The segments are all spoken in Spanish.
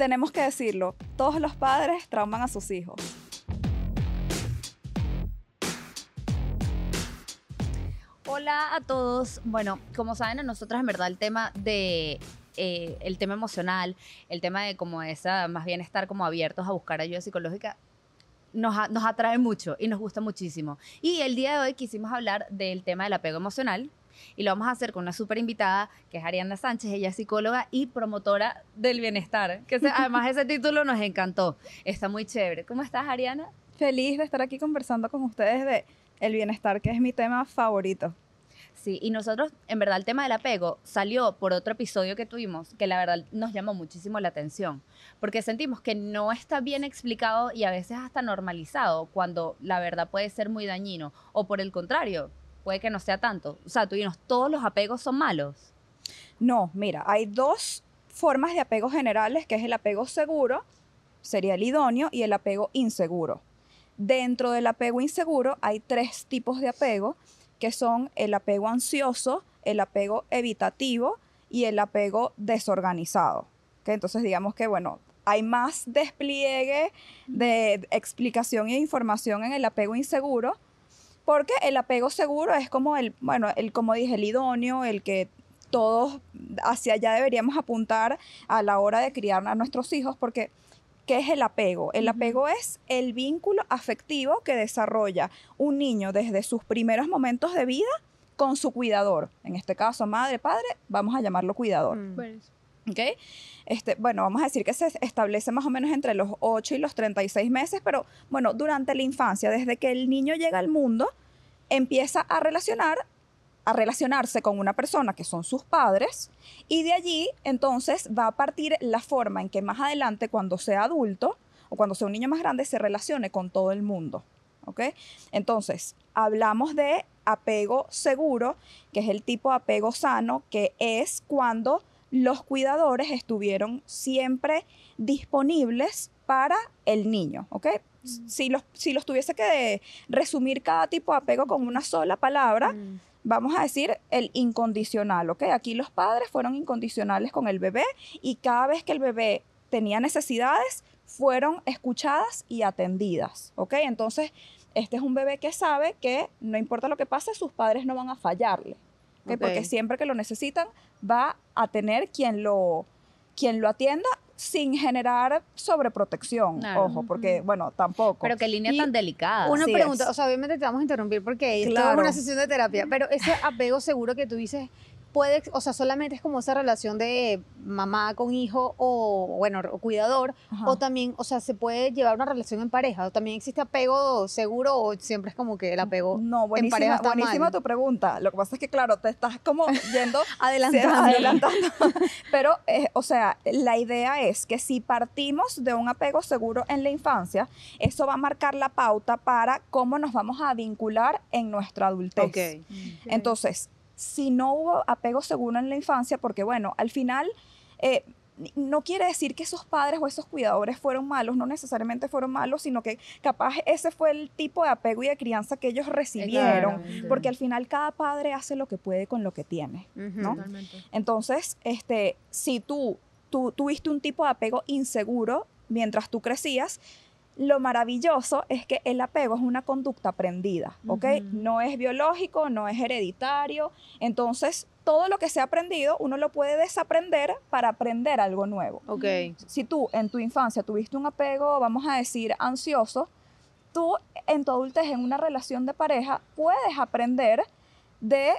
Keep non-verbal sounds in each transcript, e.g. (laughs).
tenemos que decirlo, todos los padres trauman a sus hijos. Hola a todos. Bueno, como saben, a nosotras en verdad el tema de eh, el tema emocional, el tema de como esa, más bien estar como abiertos a buscar ayuda psicológica, nos, nos atrae mucho y nos gusta muchísimo. Y el día de hoy quisimos hablar del tema del apego emocional y lo vamos a hacer con una súper invitada que es Ariana Sánchez, ella es psicóloga y promotora del bienestar, que ese- además ese título nos encantó, está muy chévere. ¿Cómo estás Ariana? Feliz de estar aquí conversando con ustedes de el bienestar, que es mi tema favorito. Sí, y nosotros, en verdad, el tema del apego salió por otro episodio que tuvimos, que la verdad nos llamó muchísimo la atención, porque sentimos que no está bien explicado y a veces hasta normalizado, cuando la verdad puede ser muy dañino, o por el contrario, puede que no sea tanto. O sea, tú dinos, todos los apegos son malos. No, mira, hay dos formas de apego generales, que es el apego seguro, sería el idóneo, y el apego inseguro. Dentro del apego inseguro hay tres tipos de apego, que son el apego ansioso, el apego evitativo y el apego desorganizado. ¿ok? Entonces, digamos que, bueno, hay más despliegue de explicación e información en el apego inseguro, porque el apego seguro es como el, bueno, el, como dije, el idóneo, el que todos hacia allá deberíamos apuntar a la hora de criar a nuestros hijos, porque ¿qué es el apego? El apego es el vínculo afectivo que desarrolla un niño desde sus primeros momentos de vida con su cuidador. En este caso, madre, padre, vamos a llamarlo cuidador. Mm. ¿Ok? Este, bueno, vamos a decir que se establece más o menos entre los 8 y los 36 meses, pero bueno, durante la infancia, desde que el niño llega al mundo, empieza a relacionar a relacionarse con una persona que son sus padres y de allí entonces va a partir la forma en que más adelante cuando sea adulto o cuando sea un niño más grande se relacione con todo el mundo, ¿ok? Entonces, hablamos de apego seguro, que es el tipo de apego sano, que es cuando los cuidadores estuvieron siempre disponibles para el niño, ¿ok? Si los, si los tuviese que resumir cada tipo de apego con una sola palabra, mm, vamos a decir el incondicional, ¿ok? Aquí los padres fueron incondicionales con el bebé y cada vez que el bebé tenía necesidades, fueron escuchadas y atendidas, ¿ok? Entonces, este es un bebé que sabe que no importa lo que pase, sus padres no van a fallarle. Porque siempre que lo necesitan, va a tener quien lo, quien lo atienda sin generar sobreprotección, Claro. ojo, porque, bueno, tampoco. Pero qué línea Y tan delicada. Una pregunta, es. o sea, obviamente te vamos a interrumpir porque esto Claro. es una sesión de terapia, pero ese apego seguro que tú dices puede, o sea, solamente es como esa relación de mamá con hijo o, bueno, o cuidador, Ajá. o también, o sea, se puede llevar una relación en pareja, o también existe apego seguro o siempre es como que el apego No, en buenísima, pareja está buenísima mal. tu pregunta. Lo que pasa es que, claro, te estás como yendo (laughs) Adelantando. adelantando. (laughs) Pero, eh, o sea, la idea es que si partimos de un apego seguro en la infancia, eso va a marcar la pauta para cómo nos vamos a vincular en nuestra adultez. Ok. Entonces, si no hubo apego seguro en la infancia, porque bueno, al final eh, no quiere decir que esos padres o esos cuidadores fueron malos, no necesariamente fueron malos, sino que capaz ese fue el tipo de apego y de crianza que ellos recibieron, porque al final cada padre hace lo que puede con lo que tiene. ¿no? Totalmente. Entonces, este, si tú, tú tuviste un tipo de apego inseguro mientras tú crecías, lo maravilloso es que el apego es una conducta aprendida, ¿ok? Ujú. No es biológico, no es hereditario. Entonces, todo lo que se ha aprendido, uno lo puede desaprender para aprender algo nuevo. Ok. Si tú en tu infancia tuviste un apego, vamos a decir, ansioso, tú en tu adultez, en una relación de pareja, puedes aprender de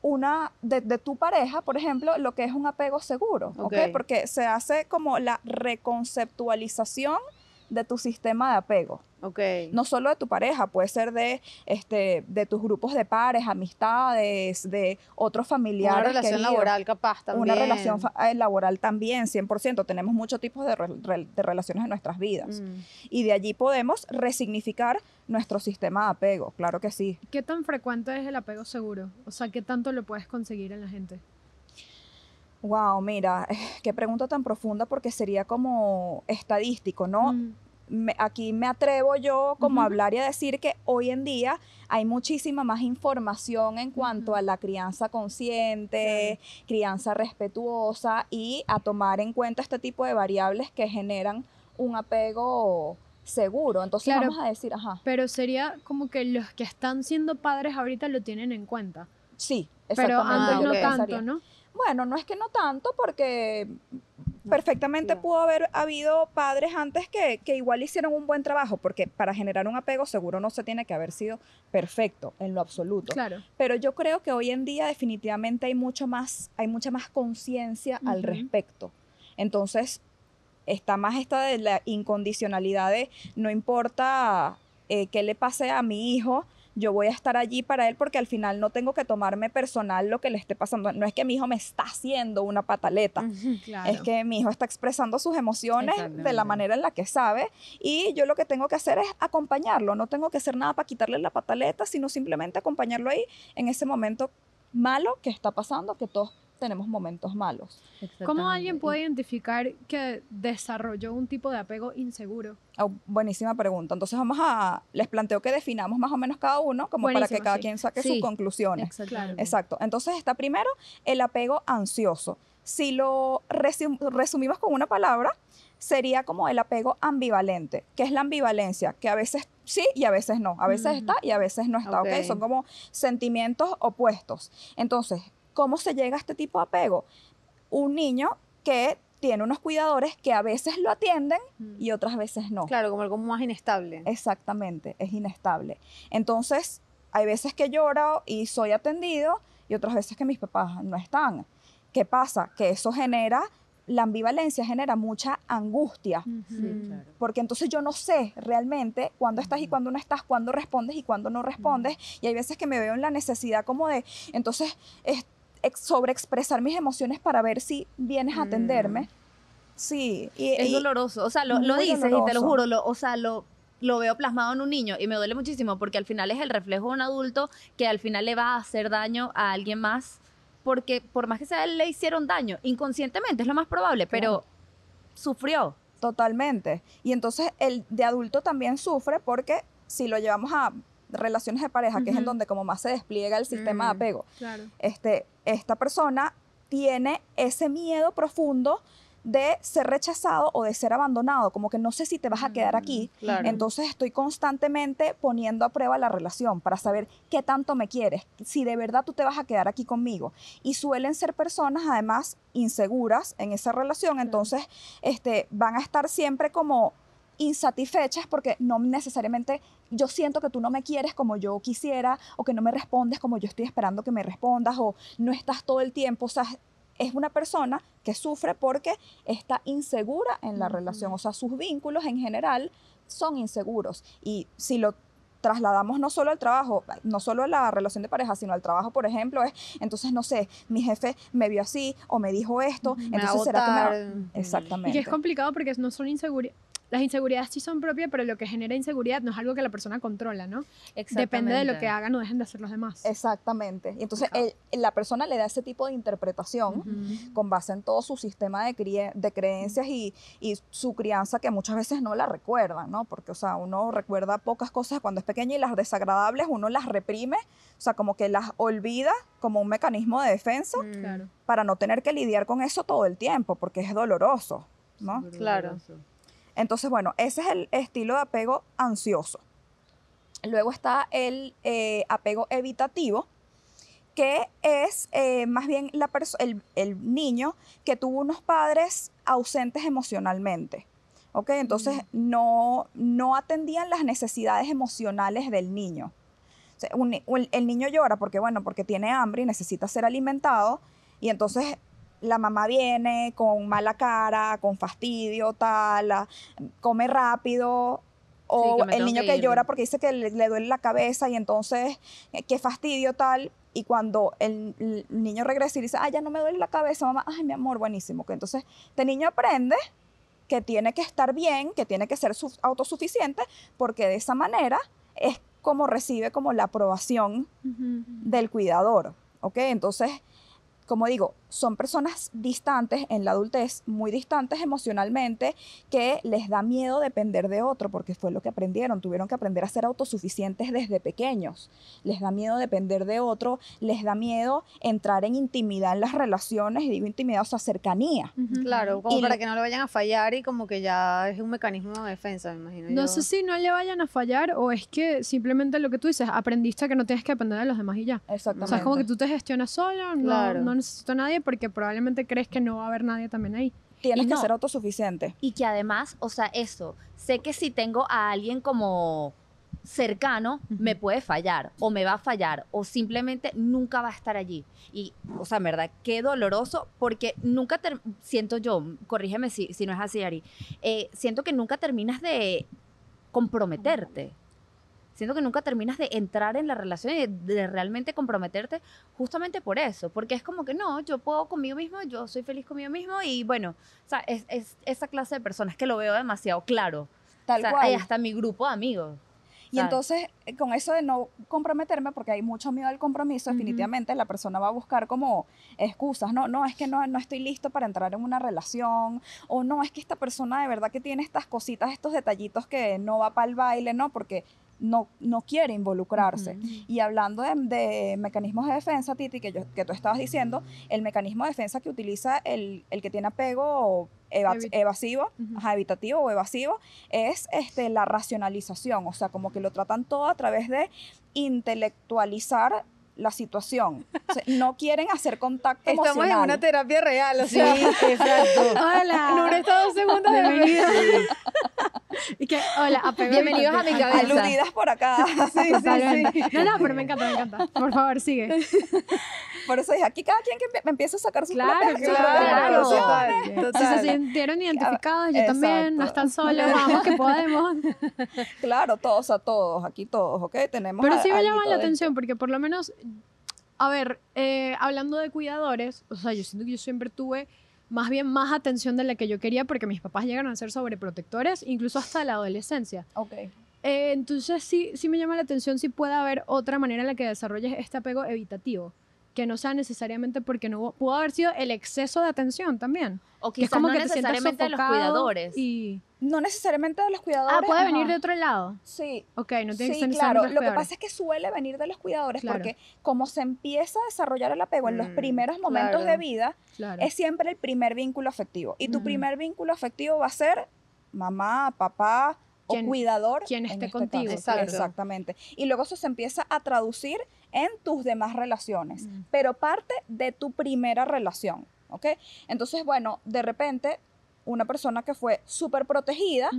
una de, de tu pareja, por ejemplo, lo que es un apego seguro, ¿ok? Ok. Porque se hace como la reconceptualización de tu sistema de apego. No solo de tu pareja, puede ser de, este, de tus grupos de pares, amistades, de otros familiares. Una relación queridos. laboral capaz también. Una relación eh, laboral también, 100%. Tenemos muchos tipos de, re- re- de relaciones en nuestras vidas. Mm. Y de allí podemos resignificar nuestro sistema de apego, claro que sí. ¿Qué tan frecuente es el apego seguro? O sea, ¿qué tanto lo puedes conseguir en la gente? Wow, mira, (laughs) qué pregunta tan profunda porque sería como estadístico, ¿no? Mm, me- aquí me atrevo yo como a hablar y a decir que hoy en día hay muchísima más información en cuanto a la crianza consciente, crianza respetuosa y a tomar en cuenta este tipo de variables que generan un apego seguro. Entonces Claro. vamos a decir, ajá, Pero sería como que los que están siendo padres ahorita lo tienen en cuenta. sí, Pero exactamente. Ah, antes no tanto. ¿no? Bueno, no es que no tanto, porque perfectamente pudo haber habido padres antes que, que igual hicieron un buen trabajo, porque para generar un apego seguro no se tiene que haber sido perfecto en lo absoluto. Claro. Pero yo creo que hoy en día definitivamente hay mucho más, hay mucha más conciencia al respecto. Entonces, está más esta de la incondicionalidad de no importa eh, qué le pase a mi hijo, yo voy a estar allí para él porque al final no tengo que tomarme personal lo que le esté pasando. No es que mi hijo me está haciendo una pataleta. Claro. Es que mi hijo está expresando sus emociones de la manera en la que sabe y yo lo que tengo que hacer es acompañarlo. No tengo que hacer nada para quitarle la pataleta, sino simplemente acompañarlo ahí en ese momento malo que está pasando, que todos tenemos momentos malos. ¿Cómo alguien puede identificar que desarrolló un tipo de apego inseguro? Oh, buenísima pregunta. Entonces vamos a, les planteo que definamos más o menos cada uno, como para que cada sí. quien saque Sí. sus conclusiones. Exacto. Entonces está primero el apego ansioso. Si lo resum- resumimos con una palabra, sería como el apego ambivalente. ¿Qué es la ambivalencia? Que a veces sí y a veces no. A veces está y a veces no está. ¿ok? Ok. Son como sentimientos opuestos. Entonces, ¿cómo se llega a este tipo de apego? Un niño que tiene unos cuidadores que a veces lo atienden y otras veces no. Claro, como algo más inestable. Exactamente, es inestable. Entonces, hay veces que lloro y soy atendido y otras veces que mis papás no están. ¿Qué pasa? Que eso genera, la ambivalencia genera mucha angustia. Sí, claro. porque entonces yo no sé realmente cuándo estás y cuándo no estás, cuándo respondes y cuándo no respondes. Y hay veces que me veo en la necesidad como de, entonces, es, ex- sobreexpresar mis emociones para ver si vienes a atenderme. Sí, y, Es y- doloroso. O sea, lo, lo dices y te lo doloroso. juro. Lo, o sea, lo, lo veo plasmado en un niño y me duele muchísimo porque al final es el reflejo de un adulto que al final le va a hacer daño a alguien más porque por más que sea él le hicieron daño inconscientemente es lo más probable, pero sufrió. Totalmente. Y entonces el de adulto también sufre porque si lo llevamos a relaciones de pareja, que es en donde como más se despliega el sistema de Mm. apego, Claro. este, esta persona tiene ese miedo profundo de ser rechazado o de ser abandonado, como que no sé si te vas a quedar aquí. Claro. Entonces estoy constantemente poniendo a prueba la relación para saber qué tanto me quieres, si de verdad tú te vas a quedar aquí conmigo. Y suelen ser personas además inseguras en esa relación, entonces este, van a estar siempre como insatisfechas porque no necesariamente yo siento que tú no me quieres como yo quisiera o que no me respondes como yo estoy esperando que me respondas o no estás todo el tiempo, o sea, es una persona que sufre porque está insegura en la relación, o sea, sus vínculos en general son inseguros y si lo trasladamos no solo al trabajo, no solo a la relación de pareja, sino al trabajo, por ejemplo, es, entonces, no sé, mi jefe me vio así o me dijo esto, Me entonces será que me. Exactamente. Y que es complicado porque no son inseguridades. Las inseguridades sí son propias, pero lo que genera inseguridad no es algo que la persona controla, ¿no? Depende de lo que hagan o dejen de hacer los demás. Exactamente. Y entonces el- la persona le da ese tipo de interpretación Ujú. con base en todo su sistema de, de creencias y, y su crianza que muchas veces no la recuerdan, ¿no? Porque, o sea, uno recuerda pocas cosas cuando es pequeño y las desagradables uno las reprime, o sea, como que las olvida como un mecanismo de defensa Mm. Para no tener que lidiar con eso todo el tiempo, porque es doloroso, ¿no? Claro. doloroso. Entonces, bueno, ese es el estilo de apego ansioso. Luego está el eh, apego evitativo, que es eh, más bien la el, el niño que tuvo unos padres ausentes emocionalmente. ¿ok? Entonces no, no atendían las necesidades emocionales del niño. O sea, un ni- un- el niño llora porque, bueno, porque tiene hambre y necesita ser alimentado, y entonces la mamá viene con mala cara, con fastidio, tal, a- come rápido, o el niño que llora porque dice que le, le duele la cabeza y entonces, eh, qué fastidio, tal, y cuando el, el niño regresa y dice, ay, ya no me duele la cabeza, mamá, ay, mi amor, buenísimo. Que entonces, este niño aprende que tiene que estar bien, que tiene que ser su- autosuficiente, porque de esa manera es como recibe como la aprobación del cuidador, ¿ok? Entonces, como digo, son personas distantes en la adultez, muy distantes emocionalmente, que les da miedo depender de otro, porque fue lo que aprendieron, tuvieron que aprender a ser autosuficientes desde pequeños. Les da miedo depender de otro, les da miedo entrar en intimidad en las relaciones, y digo intimidad, o sea, cercanía. Ujú. Claro, como Y- para que no le vayan a fallar y como que ya es un mecanismo de defensa, me imagino. No yo. sé si no le vayan a fallar o es que simplemente lo que tú dices, aprendiste que no tienes que depender de los demás y ya. Exactamente. O sea, es como que tú te gestionas solo, no, Claro. no necesito a nadie porque probablemente crees que no va a haber nadie también ahí. Tienes Y que no. ser autosuficiente. Y que además, o sea, eso, sé que si tengo a alguien como cercano, me puede fallar o me va a fallar o simplemente nunca va a estar allí. Y, o sea, en verdad, qué doloroso porque nunca, ter- siento yo, corrígeme si, si no es así, Ari, eh, siento que nunca terminas de comprometerte. Siento que nunca terminas de entrar en la relación y de, realmente comprometerte justamente por eso, porque es como que no, yo puedo conmigo mismo, yo soy feliz conmigo mismo y bueno, o sea, es, es esa clase de personas que lo veo demasiado claro. Tal o sea, cual. hay hasta mi grupo de amigos. Y ¿sabes? entonces, eh, con eso de no comprometerme, porque hay mucho miedo al compromiso, definitivamente la persona va a buscar como excusas. No, no, es que no, no estoy listo para entrar en una relación. O no, es que esta persona de verdad que tiene estas cositas, estos detallitos que no va para el baile, ¿no? Porque no, no quiere involucrarse. Y hablando de, de mecanismos de defensa, Titi, que, yo, que tú estabas diciendo, el mecanismo de defensa que utiliza el, el que tiene apego eva- evasivo, ajá, evitativo o evasivo, es este, la racionalización. O sea, como que lo tratan todo a través de intelectualizar la situación. O sea, no quieren hacer contacto Estamos en emocional. una terapia real, o sea. exacto. Hola. Nura está dos segundos de Bienvenido. (laughs) y que, hola, apego Bienvenidos a mi cabeza. Aludidas por acá. Sí, Totalmente. sí, sí. No, no, pero me encanta, me encanta. Por favor, sigue. Por eso dije, aquí cada quien que empie- me empiece a sacar sus Claro, propias, claro, claro. conclusiones. Total, Si se total. sintieron identificados, yo también, no están solos, vamos que podemos. (laughs) Claro, todos a todos, aquí todos, ¿ok? Tenemos Pero a- sí me llama la atención porque por lo menos, a ver, eh, hablando de cuidadores, o sea, yo siento que yo siempre tuve más bien más atención de la que yo quería porque mis papás llegaron a ser sobreprotectores, incluso hasta la adolescencia. Ok. Eh, entonces sí, sí me llama la atención si puede haber otra manera en la que desarrolles este apego evitativo, que no sea necesariamente porque no hubo- pudo haber sido el exceso de atención también. O Que es quizás como no que te necesariamente de los cuidadores. Y... No necesariamente de los cuidadores. Ah, puede venir de otro lado. Sí, Ok, no tiene que sí, ser claro. necesariamente Lo que pasa es que suele venir de los cuidadores Claro. porque como se empieza a desarrollar el apego en los Mm, primeros momentos claro. de vida, Claro. es siempre el primer vínculo afectivo. Y tu Ujú. primer vínculo afectivo va a ser mamá, papá o cuidador. quien en esté este contigo. Exactamente. Y luego eso se empieza a traducir en tus demás relaciones, Mm. pero parte de tu primera relación. ¿Ok? Entonces, bueno, de repente, una persona que fue súper protegida,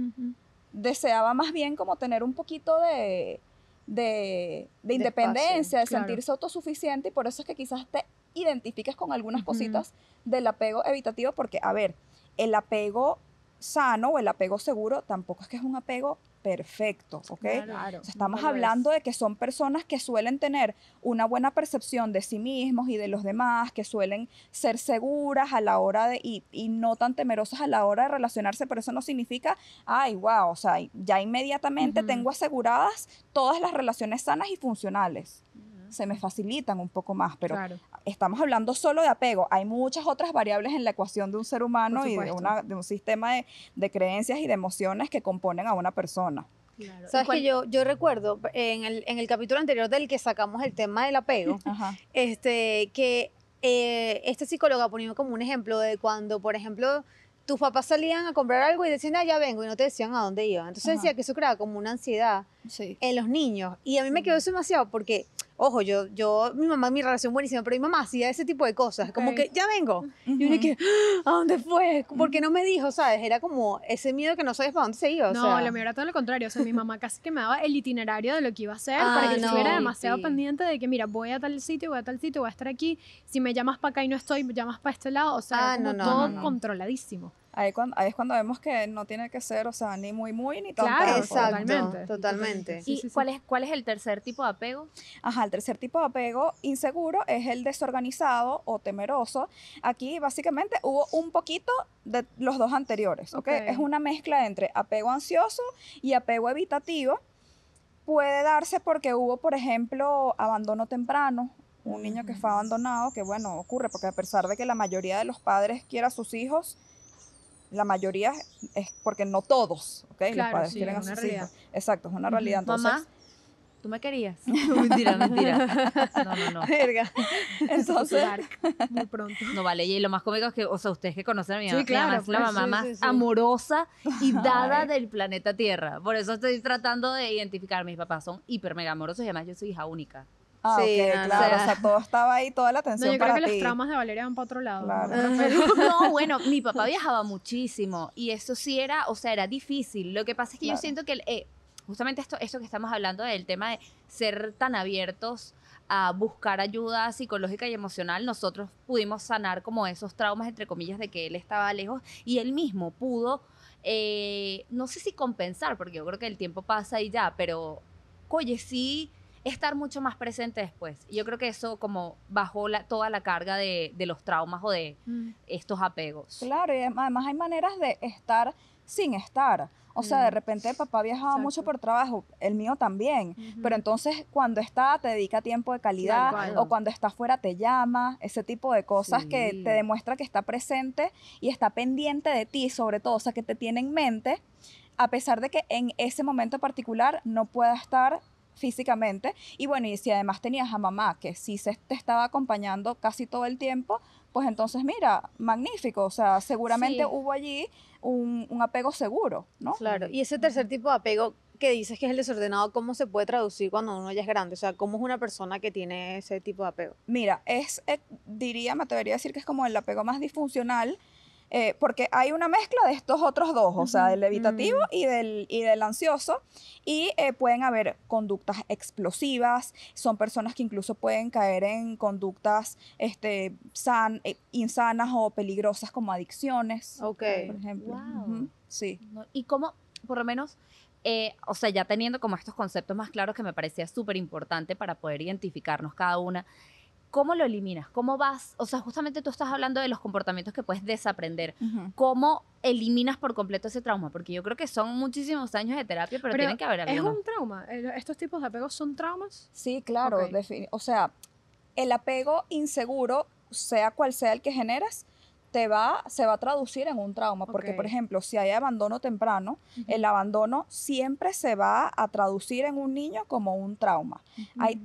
deseaba más bien como tener un poquito de, de, de independencia, de claro. sentirse autosuficiente y por eso es que quizás te identifiques con algunas Ujú. cositas del apego evitativo porque, a ver, el apego sano o el apego seguro tampoco es que es un apego perfecto, ¿ok? Claro. O sea, estamos hablando de que son personas que suelen tener una buena percepción de sí mismos y de los demás, que suelen ser seguras a la hora de, y, y no tan temerosas a la hora de relacionarse, pero eso no significa, ay, wow, o sea, ya inmediatamente tengo aseguradas todas las relaciones sanas y funcionales. Se me facilitan un poco más, pero Claro. Estamos hablando solo de apego. Hay muchas otras variables en la ecuación de un ser humano y de, una, de un sistema de, de creencias y de emociones que componen a una persona. Claro. Sabes ¿Y cuál- que yo, yo recuerdo en el, en el capítulo anterior del que sacamos el tema del apego, (laughs) Ajá. este, que eh, este psicólogo ponía como un ejemplo de cuando, por ejemplo, tus papás salían a comprar algo y decían, ah, ya vengo, y no te decían a dónde iban. Entonces Ajá. decía que eso creaba como una ansiedad Sí. en los niños. Y a mí me quedó eso demasiado porque, ojo, yo, yo, mi mamá, mi relación buenísima, pero mi mamá hacía ese tipo de cosas, como Ok. que, ya vengo. Y uno que, "Ah, ¿a dónde fue? ¿Por qué no me dijo? ¿Sabes? Era como ese miedo que no sabías para dónde se iba. O no, sea, lo mío era todo lo contrario. O sea, mi mamá casi que me daba el itinerario de lo que iba a hacer Ah, para que no, estuviera demasiado sí. pendiente de que, mira, voy a tal sitio, voy a tal sitio, voy a estar aquí. Si me llamas para acá y no estoy, me llamas para este lado. O sea, Ah, no, no, todo controladísimo. Ahí, cuan- ahí es cuando vemos que no tiene que ser, o sea, ni muy, muy, ni tan Claro, Exacto, totalmente. totalmente. Sí, ¿Y sí, sí. cuál, es, cuál es el tercer tipo de apego? Ajá, el tercer tipo de apego inseguro es el desorganizado o temeroso. Aquí básicamente hubo un poquito de los dos anteriores, ¿ok? Ok. Es una mezcla entre apego ansioso y apego evitativo. Puede darse porque hubo, por ejemplo, abandono temprano, un niño que fue abandonado, que bueno, ocurre, porque a pesar de que la mayoría de los padres quiera a sus hijos, la mayoría es porque no todos, ¿ok? los padres sí, quieren a sus realidad. hijos. Exacto, es una realidad. Entonces, Mamá, ¿tú me querías? (laughs) mentira, mentira. (laughs) No, no, no. Verga. entonces (laughs) muy pronto. No vale, y lo más cómico es que, o sea, ustedes que conocen a mi Sí, mamá, mamá claro, es la pues, mamá sí, más sí, sí. amorosa y dada Ay. del planeta Tierra. Por eso estoy tratando de identificar. Mis papás son hiper mega amorosos y además yo soy hija única. Ah, Sí, no, no. claro, O sea, o sea, todo estaba ahí, toda la No, atención yo creo para que ti. los traumas de Valeria van para otro lado. Claro. (laughs) (laughs) No, bueno, mi papá viajaba muchísimo y eso sí era, o sea, era difícil. Lo que pasa es que yo siento que eh, justamente esto, esto que estamos hablando del tema de ser tan abiertos a buscar ayuda psicológica y emocional, nosotros pudimos sanar como esos traumas, entre comillas, de que él estaba lejos y él mismo pudo, eh, no sé si compensar, porque yo creo que el tiempo pasa y ya, pero, oye, sí estar mucho más presente después. Yo creo que eso como bajó la, toda la carga de, de los traumas o de Mm. estos apegos. Claro, y además hay maneras de estar sin estar. O sea, de Mm. repente papá viajaba mucho por trabajo, el mío también. Pero entonces cuando está te dedica tiempo de calidad o cuando está fuera te llama, ese tipo de cosas que te demuestra que está presente y está pendiente de ti, sobre todo, o sea, que te tiene en mente, a pesar de que en ese momento particular no pueda estar físicamente. Y bueno, y si además tenías a mamá que sí se te estaba acompañando casi todo el tiempo, pues entonces mira, magnífico, o sea, seguramente Sí. hubo allí un, un apego seguro, ¿no? Claro. Y ese tercer tipo de apego que dices que es el desordenado, ¿cómo se puede traducir cuando uno ya es grande? O sea, ¿cómo es una persona que tiene ese tipo de apego? Mira, es, eh, diría, me atrevería a decir que es como el apego más disfuncional, eh, porque hay una mezcla de estos otros dos, o sea, del evitativo y, del, y del ansioso, y eh, pueden haber conductas explosivas, son personas que incluso pueden caer en conductas este, san- eh, insanas o peligrosas como adicciones, Ok. por ejemplo. Wow. Ujú, Sí. ¿no? Y cómo, por lo menos, eh, o sea, ya teniendo como estos conceptos más claros que me parecía súper importante para poder identificarnos cada una, ¿cómo lo eliminas? ¿Cómo vas? O sea, justamente tú estás hablando de los comportamientos que puedes desaprender. Ujú. ¿Cómo eliminas por completo ese trauma? Porque yo creo que son muchísimos años de terapia, pero, Pero tienen que haber Es algunos. un trauma. Estos tipos de apegos son traumas. Sí, claro. Ok. defini- o sea, el apego inseguro, sea cual sea el que generes, te va, se va a traducir en un trauma. Porque, por ejemplo, si hay abandono temprano, el abandono siempre se va a traducir en un niño como un trauma. Hay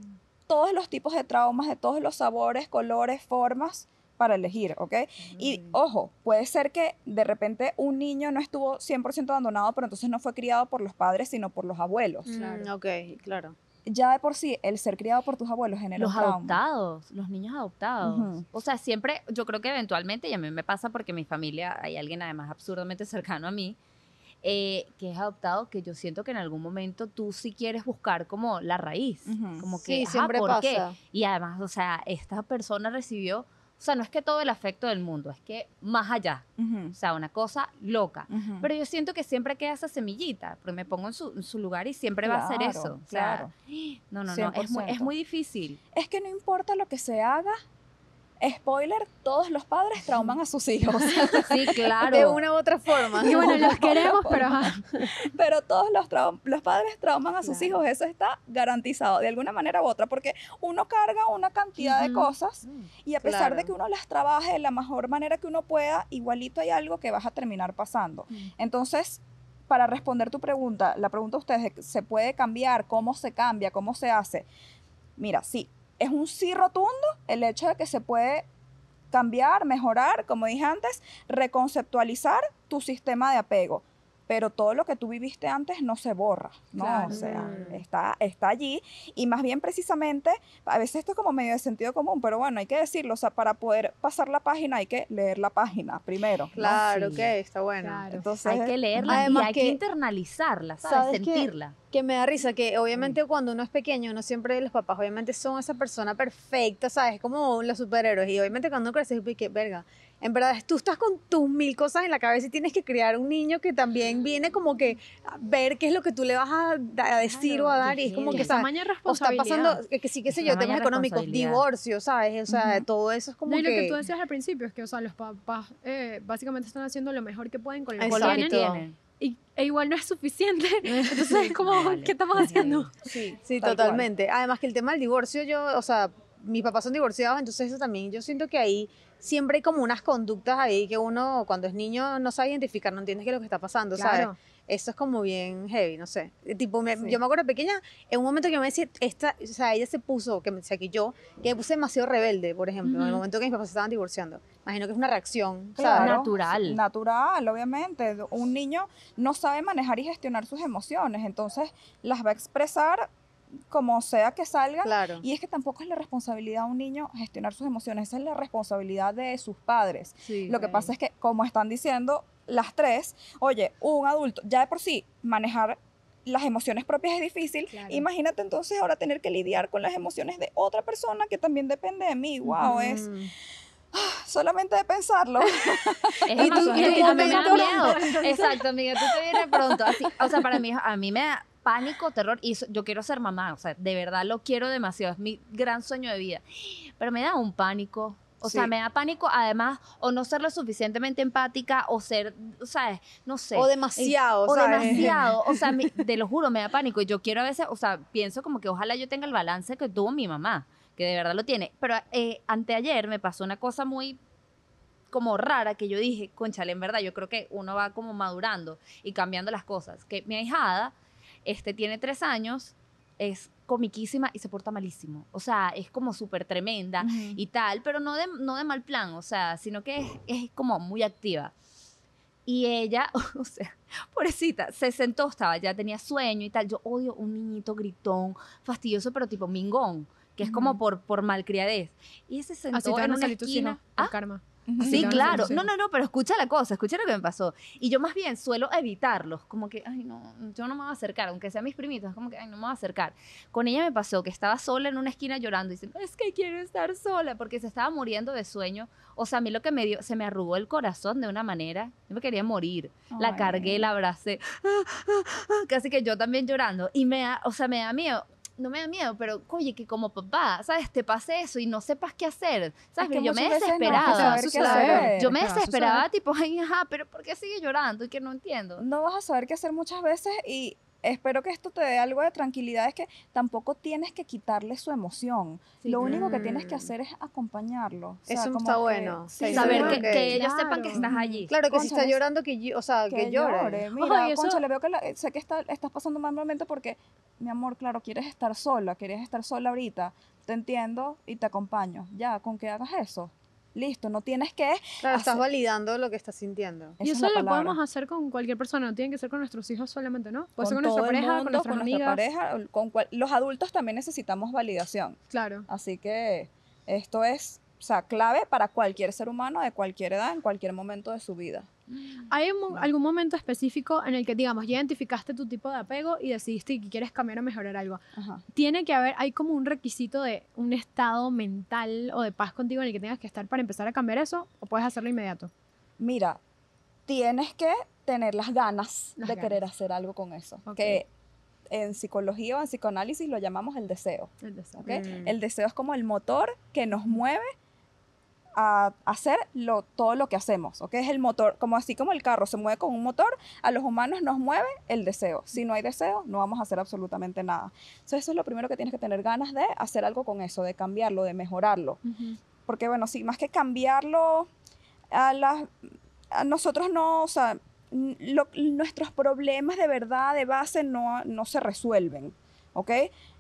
todos los tipos de traumas, de todos los sabores, colores, formas para elegir, ¿ok? Y ojo, puede ser que de repente un niño no estuvo 100% abandonado, pero entonces no fue criado por los padres, sino por los abuelos. Mm, ok, claro. Ya de por sí, el ser criado por tus abuelos genera Los trauma. adoptados, los niños adoptados. O sea, siempre, yo creo que eventualmente, y a mí me pasa porque en mi familia hay alguien además absurdamente cercano a mí, eh, que es adoptado, que yo siento que en algún momento tú sí quieres buscar como la raíz. Como que, Sí, siempre ¿por qué? pasa. Y además, o sea, esta persona recibió, o sea, no es que todo el afecto del mundo, es que más allá, o sea, una cosa loca. Pero yo siento que siempre queda esa semillita, porque me pongo en su, en su lugar y siempre va a ser eso. O sea, claro. (gasps) no, no, no, es muy, es 100%. muy difícil. Es que no importa lo que se haga, spoiler, todos los padres trauman a sus hijos. (laughs) Sí, claro. De una u otra forma. Y bueno, los queremos, pero. Pero todos los, los padres trauman a sus Claro. hijos, eso está garantizado de alguna manera u otra, porque uno carga una cantidad de cosas y a pesar de que uno las trabaje de la mejor manera que uno pueda, igualito hay algo que vas a terminar pasando. Entonces, para responder tu pregunta, la pregunta a ustedes, ¿se puede cambiar? ¿Cómo se cambia? ¿Cómo se hace? Mira, sí, es un sí rotundo el hecho de que se puede cambiar, mejorar, como dije antes, reconceptualizar tu sistema de apego. Pero todo lo que tú viviste antes no se borra, ¿no? Claro. O sea, Mm. está, está allí. Y más bien precisamente, a veces esto es como medio de sentido común, pero bueno, hay que decirlo, o sea, para poder pasar la página hay que leer la página primero. ¿no? Claro, Sí. ok, está bueno. Claro. Entonces, Hay que leerla Además y hay que, que- internalizarla, ¿sabes? ¿sabes? Sentirla. Que me da risa que obviamente cuando uno es pequeño, uno siempre, los papás obviamente son esa persona perfecta, ¿sabes? Como los superhéroes. Y obviamente cuando uno crece, es que, verga, en verdad tú estás con tus mil cosas en la cabeza y tienes que criar un niño que también viene como que a ver qué es lo que tú le vas a, a decir o a Claro, dar. Y es como que, Es ¿sabes? tamaña O está pasando, que, que sí, qué sé Es yo, temas económicos, divorcio, ¿sabes? O sea, Ujú. todo eso es como No, y lo que que... tú decías al principio es que, o sea, los papás eh, básicamente están haciendo lo mejor que pueden con lo que tienen. Y, e igual no es suficiente. (laughs) Entonces es como, Vale. ¿qué estamos haciendo? sí, Sí, tal cual. totalmente. Además que el tema del divorcio, yo, o sea, mis papás son divorciados, entonces eso también, yo siento que ahí siempre hay como unas conductas ahí que uno cuando es niño no sabe identificar, no entiende qué es lo que está pasando, ¿sabes? Claro. Eso es como bien heavy, no sé. Tipo, me- Sí. yo me acuerdo pequeña, en un momento que me decía, esta, o sea, ella se puso, que me decía que yo, que me puse demasiado rebelde, por ejemplo, en el momento que mis papás se estaban divorciando. Imagino que es una reacción, Claro. ¿sabes? Natural. Natural, obviamente. Un niño no sabe manejar y gestionar sus emociones, entonces las va a expresar como sea que salga. Claro. Y es que tampoco es la responsabilidad de un niño gestionar sus emociones, esa es la responsabilidad de sus padres. Sí. Lo que pasa es que, como están diciendo las tres, oye, un adulto, ya de por sí, manejar las emociones propias es difícil. Claro. Imagínate entonces ahora tener que lidiar con las emociones de otra persona que también depende de mí. Wow, es Mm. solamente de pensarlo. (laughs) Es (laughs) Y tú- y heavy, tu a mí me da momento- miedo. (laughs) Exacto, amiga, tú te vienes pronto. Así, o sea, para mí, a mí me da pánico, terror, y yo quiero ser mamá, o sea, de verdad lo quiero demasiado, es mi gran sueño de vida. Pero me da un pánico. O sea, Sí. me da pánico, además, o no ser lo suficientemente empática, o ser, o sea, no sé. O demasiado, o ¿sabes? demasiado, o sea, (laughs) mi- te lo juro, me da pánico. Y yo quiero a veces, o sea, pienso como que ojalá yo tenga el balance que tuvo mi mamá, que de verdad lo tiene. Pero eh, anteayer me pasó una cosa muy como rara que yo dije, conchale, en verdad, yo creo que uno va como madurando y cambiando las cosas. Que mi ahijada este, tiene tres años, es comiquísima y se porta malísimo. O sea, es como súper tremenda y tal, pero no de, no de mal plan, o sea, sino que es, es como muy activa. Y ella, (laughs) o sea, pobrecita, se sentó, estaba, ya tenía sueño y tal. Yo odio un niñito gritón, fastidioso, pero tipo mingón, que es como por, por malcriadez. Y se sentó Así te en una esquina. hijos, ¿Ah? karma. Sí, claro. No, no, no, pero escucha la cosa, escucha lo que me pasó. Y yo más bien suelo evitarlos, como que, ay, no, yo no me voy a acercar, aunque sean mis primitos, como que, ay, no me voy a acercar. Con ella me pasó que estaba sola en una esquina llorando y diciendo, es que quiero estar sola, porque se estaba muriendo de sueño. O sea, a mí lo que me dio, se me arrugó el corazón de una manera, yo me quería morir. La cargué, la abracé, (laughs) casi que yo también llorando. Y me da, o sea, me da miedo. No me da miedo, pero oye, que como papá, ¿sabes? Te pase eso y no sepas qué hacer. ¿Sabes? Es que yo me no desesperaba. saber. Yo me desesperaba, tipo, ay, ajá, pero ¿por qué sigue llorando? Y que no entiendo. no vas a saber qué hacer muchas veces y espero que esto te dé algo de tranquilidad, es que tampoco tienes que quitarle su emoción. Sí. Lo único que tienes que Mm. hacer es acompañarlo. O sea, Eso como está que- bueno. sí, Sí, Saber sí, que, que ellos sepan que Claro. estás allí. Claro que si está llorando, que, o sea, que, llore. Mira, eso- concha, le veo que la- sé que está- estás pasando un mal momento porque, mi amor, claro, quieres estar sola, quieres estar sola ahorita. Te entiendo y te acompaño. Ya, con que hagas eso. Listo, no tienes que. Claro, estás validando lo que estás sintiendo. Esa Y es eso lo palabra. podemos hacer con cualquier persona, no tiene que ser con nuestros hijos solamente, ¿no? Puede ser con nuestra pareja, con mundo, nuestras con amigas. nuestra pareja, con cual- los adultos también necesitamos validación. Claro. Así que esto es, o sea, clave para cualquier ser humano de cualquier edad, en cualquier momento de su vida. ¿Hay un mo- algún momento específico en el que, digamos, ya identificaste tu tipo de apego y decidiste que quieres cambiar o mejorar algo? Ajá. Tiene que haber, hay como un requisito de un estado mental o de paz contigo en el que tengas que estar para empezar a cambiar eso o puedes hacerlo inmediato. Mira, tienes que tener las ganas Las de querer hacer algo con eso. Ok. Que en psicología o en psicoanálisis lo llamamos el deseo. El. Mm. El deseo es como el motor que nos mueve a hacer lo, todo lo que hacemos, ¿ok? Es el motor, como así como el carro se mueve con un motor, a los humanos nos mueve el deseo. Si no hay deseo, no vamos a hacer absolutamente nada. Entonces eso es lo primero que tienes que tener ganas de hacer algo con eso, de cambiarlo, de mejorarlo. Porque bueno, sí, más que cambiarlo, a, las a nosotros no, o sea, lo- nuestros problemas de verdad, de base, no, no se resuelven, ¿ok?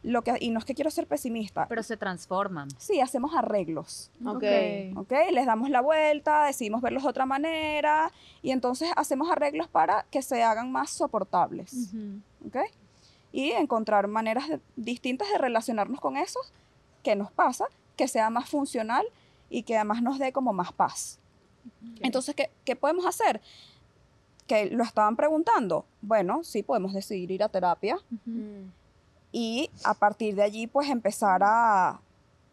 Lo que, y no es que quiero ser pesimista. Pero se transforman. Sí, hacemos arreglos, Ok. ¿ok? Les damos la vuelta, decidimos verlos de otra manera y entonces hacemos arreglos para que se hagan más soportables, Ujú. ¿ok? Y encontrar maneras de- distintas de relacionarnos con eso que nos pasa, que sea más funcional y que además nos dé como más paz. Entonces, ¿qué, qué podemos hacer? Que lo estaban preguntando. Bueno, sí, podemos decidir ir a terapia Ujú. Mm. Y a partir de allí pues empezar a,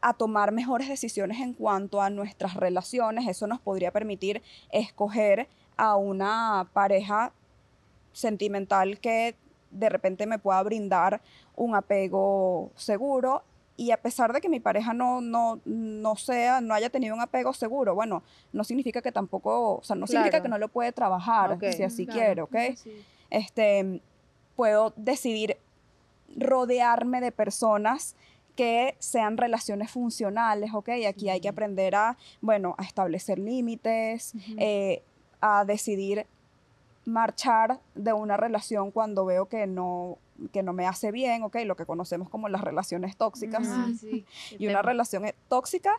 a tomar mejores decisiones en cuanto a nuestras relaciones. Eso nos podría permitir escoger a una pareja sentimental que de repente me pueda brindar un apego seguro. Y a pesar de que mi pareja no, no, no sea, no haya tenido un apego seguro, bueno, no significa que tampoco, o sea, no significa que no lo puede trabajar Ok. si así Claro. quiere, ¿ok? Sí. este, puedo decidir rodearme de personas que sean relaciones funcionales, ¿ok? Aquí hay que aprender a, bueno, a establecer límites, eh, a decidir marchar de una relación cuando veo que no que no me hace bien, ¿ok? Lo que conocemos como las relaciones tóxicas. Ah, sí. (laughs) Y una relación eh, tóxica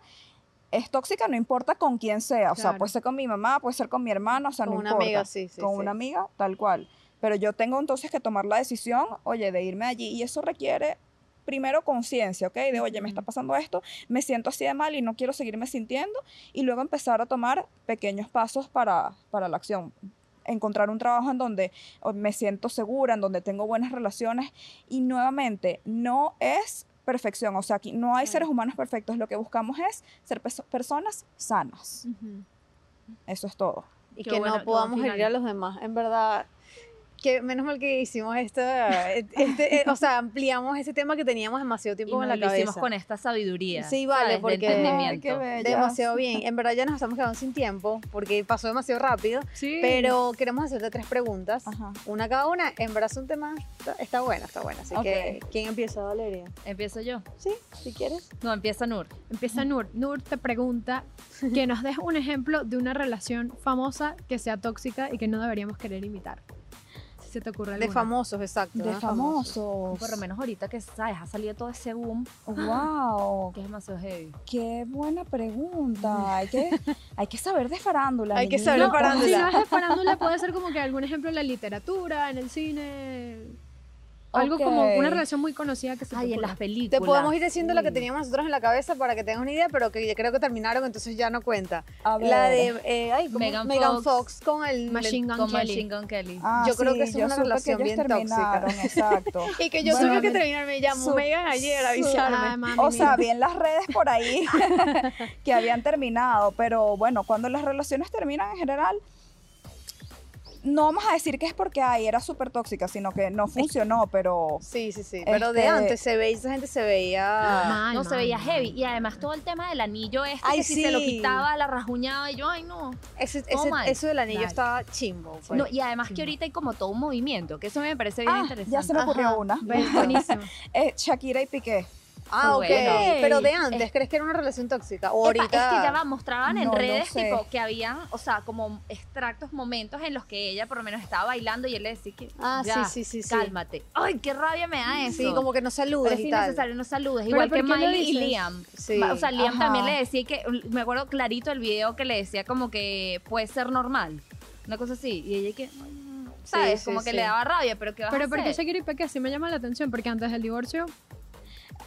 es tóxica no importa con quién sea, o sea, puede ser con mi mamá, puede ser con mi hermano, o sea, Con no una importa. amiga, sí, sí, Con una amiga, tal cual. Pero yo tengo entonces que tomar la decisión, oye, de irme allí y eso requiere primero conciencia, ¿ok? De, oye, me está pasando esto, me siento así de mal y no quiero seguirme sintiendo y luego empezar a tomar pequeños pasos para, para la acción. Encontrar un trabajo en donde me siento segura, en donde tengo buenas relaciones y nuevamente no es perfección, o sea, aquí no hay seres humanos perfectos, lo que buscamos es ser perso- personas sanas. Eso es todo. y Qué que bueno, no podamos herir a los demás. En verdad, que menos mal que hicimos esto, eh, este, eh, o sea, ampliamos ese tema que teníamos demasiado Y tiempo nos en la lo hicimos con esta sabiduría. Sí, vale, ¿sabes? De porque-. Ay, qué. Demasiado bien. En verdad ya nos estamos quedando sin tiempo porque pasó demasiado rápido, Sí. pero queremos hacerte tres preguntas. Ajá. Una cada una. En verdad es un tema, está, está bueno, está bueno. Así que. ¿quién empieza, Valeria? Empiezo yo. Sí, si quieres. No, empieza Nur. Empieza Nur. Nur te pregunta que nos des un ejemplo de una relación famosa que sea tóxica y que no deberíamos querer imitar. Si se te ocurre De famosos, exacto. De famosos. Por lo menos ahorita que sabes, ha salido todo ese boom Wow, que es demasiado heavy. qué buena pregunta. Hay que, (laughs) hay que saber de farándula. Hay que saber de No, farándula. Si no es de farándula, puede ser como que algún ejemplo en la literatura, en el cine. Algo como una relación muy conocida que se Ay, en las películas. Te podemos ir diciendo lo que Sí. teníamos nosotros en la cabeza para que tengas una idea, pero que creo que terminaron, entonces ya no cuenta. A La de eh. Megan Megan, Fox. Fox. con el Machine Gun Con Kelly. Machine Gun Kelly. Ah, yo creo que sí, es una que relación bien tóxica. (laughs) Exacto. Y que yo Bueno, tuve que mi- terminar, me llamó su- Megan ayer a su- avisarme. Ay, mami, O sea, mira. vi en las redes por ahí (laughs) que habían terminado, pero bueno, cuando las relaciones terminan en general, no vamos a decir que es porque ay, era súper tóxica, sino que no funcionó, pero Sí, sí, sí. Pero de Este- antes se veía, esa gente se veía. Mal, no se veía mal. heavy. Y además todo el tema del anillo este, Ay, que si se lo sí. quitaba, la rajuñaba y yo, ay no. Ese, ese- eso del anillo estaba chimbo. pues. No, y además Sí. que ahorita hay como todo un movimiento, que eso me parece bien Ah, interesante. ya se me ocurrió Ajá. una. Ves, Buenísimo. (laughs) Eh, Shakira y Piqué. Ah, ok. bueno. Pero de antes, ¿crees que era una relación tóxica? O Epa, ahorita. es que ya va, mostraban en No redes sé. tipo que habían, o sea, como extractos, momentos en los que ella por lo menos estaba bailando y él le decía que Ah, ya, sí, sí, sí, sí. cálmate. Ay, qué rabia me da eso. Sí, como que no Pero saludas es y tal. innecesario no saludes. ¿Pero Igual que Miley y? Liam. Sí. O sea, Liam Ajá. también le decía que, me acuerdo clarito el video que le decía como que puede ser normal. Una cosa así. Y ella que, ¿sabes? sí, como que le daba rabia, pero ¿qué vas Pero a porque hacer? Shakira y Piqué sí me llama la atención, porque antes del divorcio,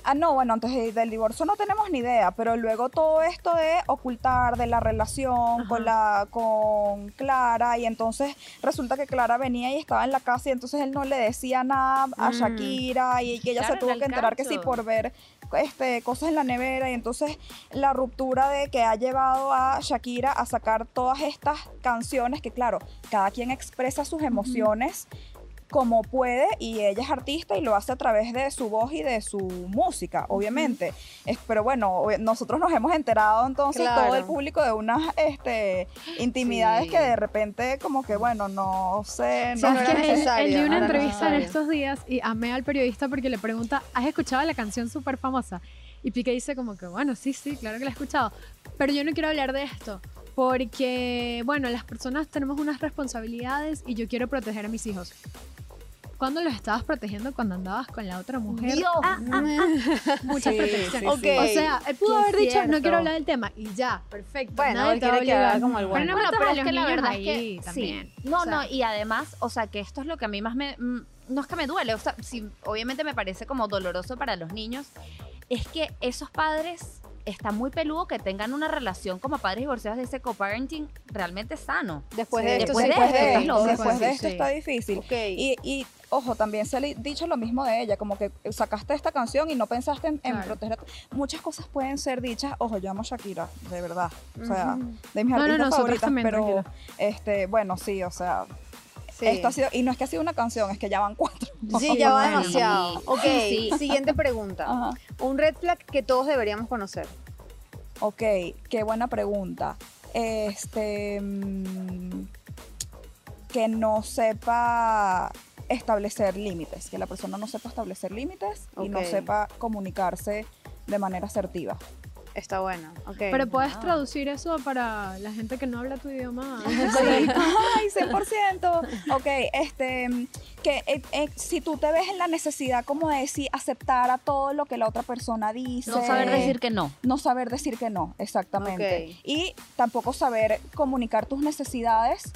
Ah, no, bueno, antes de- del divorcio no tenemos ni idea, pero luego todo esto de ocultar de la relación Ajá. con la con Clara y entonces resulta que Clara venía y estaba en la casa y entonces él no le decía nada a Mm. Shakira y que ella Claro, se tuvo que enterar que sí por ver este cosas en la nevera y entonces la ruptura de que ha llevado a Shakira a sacar todas estas canciones que claro, cada quien expresa sus emociones como puede y ella es artista y lo hace a través de su voz y de su música, obviamente. Es- pero bueno, nosotros nos hemos enterado entonces Claro. todo el público de unas este, intimidades Sí. que de repente como que bueno, no sé, Sí, no no Es que él- dio una entrevista en estos días y amé al periodista porque le pregunta, ¿has escuchado la canción súper famosa? Y Piqué dice como que, bueno, sí, sí, claro que la he escuchado. Pero yo no quiero hablar de esto porque, bueno, las personas tenemos unas responsabilidades y yo quiero proteger a mis hijos. ¿Cuándo los estabas protegiendo cuando andabas con la otra mujer? Dios. Ah, ah, ah, (laughs) mucha Sí, protección. sí, sí. O sea, él pudo haber dicho, no cierto. quiero hablar del tema y ya, perfecto. Bueno, nadie él te quiere quedar como el bueno. Pero no Bueno, pero a es los que la verdad es que también. sí. No, O sea, no, y además, o sea, que esto es lo que a mí más me mm, no es que me duele, o sea, sí, obviamente me parece como doloroso para los niños, es que esos padres están muy peludos que tengan una relación como padres divorciados de ese co-parenting realmente sano. Después Sí, de esto, después sí, de después esto, de esto, después de esto sí. está difícil. Ok. Y, y, ojo, también se le ha dicho lo mismo de ella, como que sacaste esta canción y no pensaste en, en Claro. proteger. Muchas cosas pueden ser dichas. Ojo, yo amo Shakira, de verdad. O sea, de mis No, no, artistas nosotros favoritas, también, pero tranquila. este, bueno, sí, o sea, Sí. esto ha sido, y no es que ha sido una canción, es que ya van cuatro. Sí, ya va demasiado. Ok, Sí. siguiente pregunta. (laughs) Ajá. Un red flag que todos deberíamos conocer. Ok, qué buena pregunta. Este. mm, que no sepa establecer límites, que la persona no sepa establecer límites y no sepa comunicarse de manera asertiva. Está bueno. Ok. Pero puedes Ah. traducir eso para la gente que no habla tu idioma. (laughs) Sí. Ay, 100%. (laughs) Ok, este, que eh, eh, si tú te ves en la necesidad como de decir, aceptar a todo lo que la otra persona dice. No saber decir que no. No saber decir que no, exactamente. Y tampoco saber comunicar tus necesidades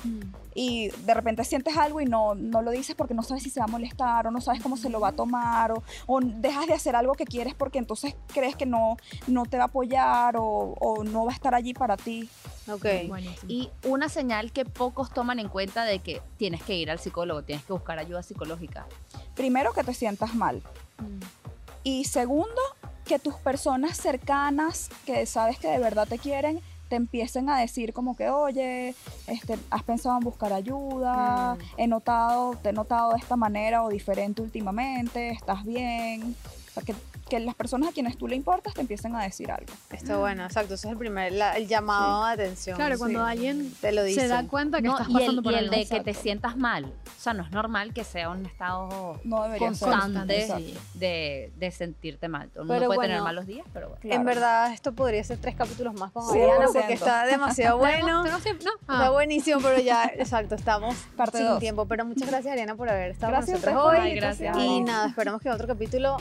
y de repente sientes algo y no, no lo dices porque no sabes si se va a molestar o no sabes cómo se lo va a tomar o, o dejas de hacer algo que quieres porque entonces crees que no, no te va a apoyar o, o no va a estar allí para ti. Ok. Buenísimo. Y una señal que pocos toman en cuenta de que tienes que ir al psicólogo, tienes que buscar ayuda psicológica. Primero, que te sientas mal. Y segundo, que tus personas cercanas, que sabes que de verdad te quieren, te empiecen a decir como que, oye, este, has pensado en buscar ayuda, Mm. he notado, te he notado de esta manera o diferente últimamente, estás bien. O sea, que, que las personas a quienes tú le importas te empiecen a decir algo. Está bueno, exacto. Ese es el primer, la- el llamado de atención. Claro, cuando Sí. alguien te lo dice. se da cuenta que No, estás y pasando el, por y el algo. de que te exacto. sientas mal. O sea, no es normal que sea un estado No constante Exacto. de, de sentirte mal. Uno Pero puede tener bueno, malos días, pero bueno. Claro. En verdad, esto podría ser tres capítulos más con Sí, Oriana por porque está demasiado (laughs) bueno. ¿no? Está Ah. buenísimo, pero ya, (laughs) exacto, estamos Parte sin dos. tiempo. Pero muchas gracias, Ariana, por haber estado Gracias con nosotros hoy. gracias. Y nada, esperamos que en otro capítulo,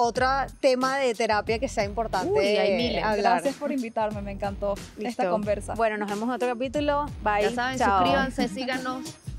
otro tema de terapia que sea importante Uy, hay miles. hablar. Gracias por invitarme, me encantó esta conversa. Bueno, nos vemos en otro capítulo. Bye. Ya saben, Chao. suscríbanse, síganos. (laughs)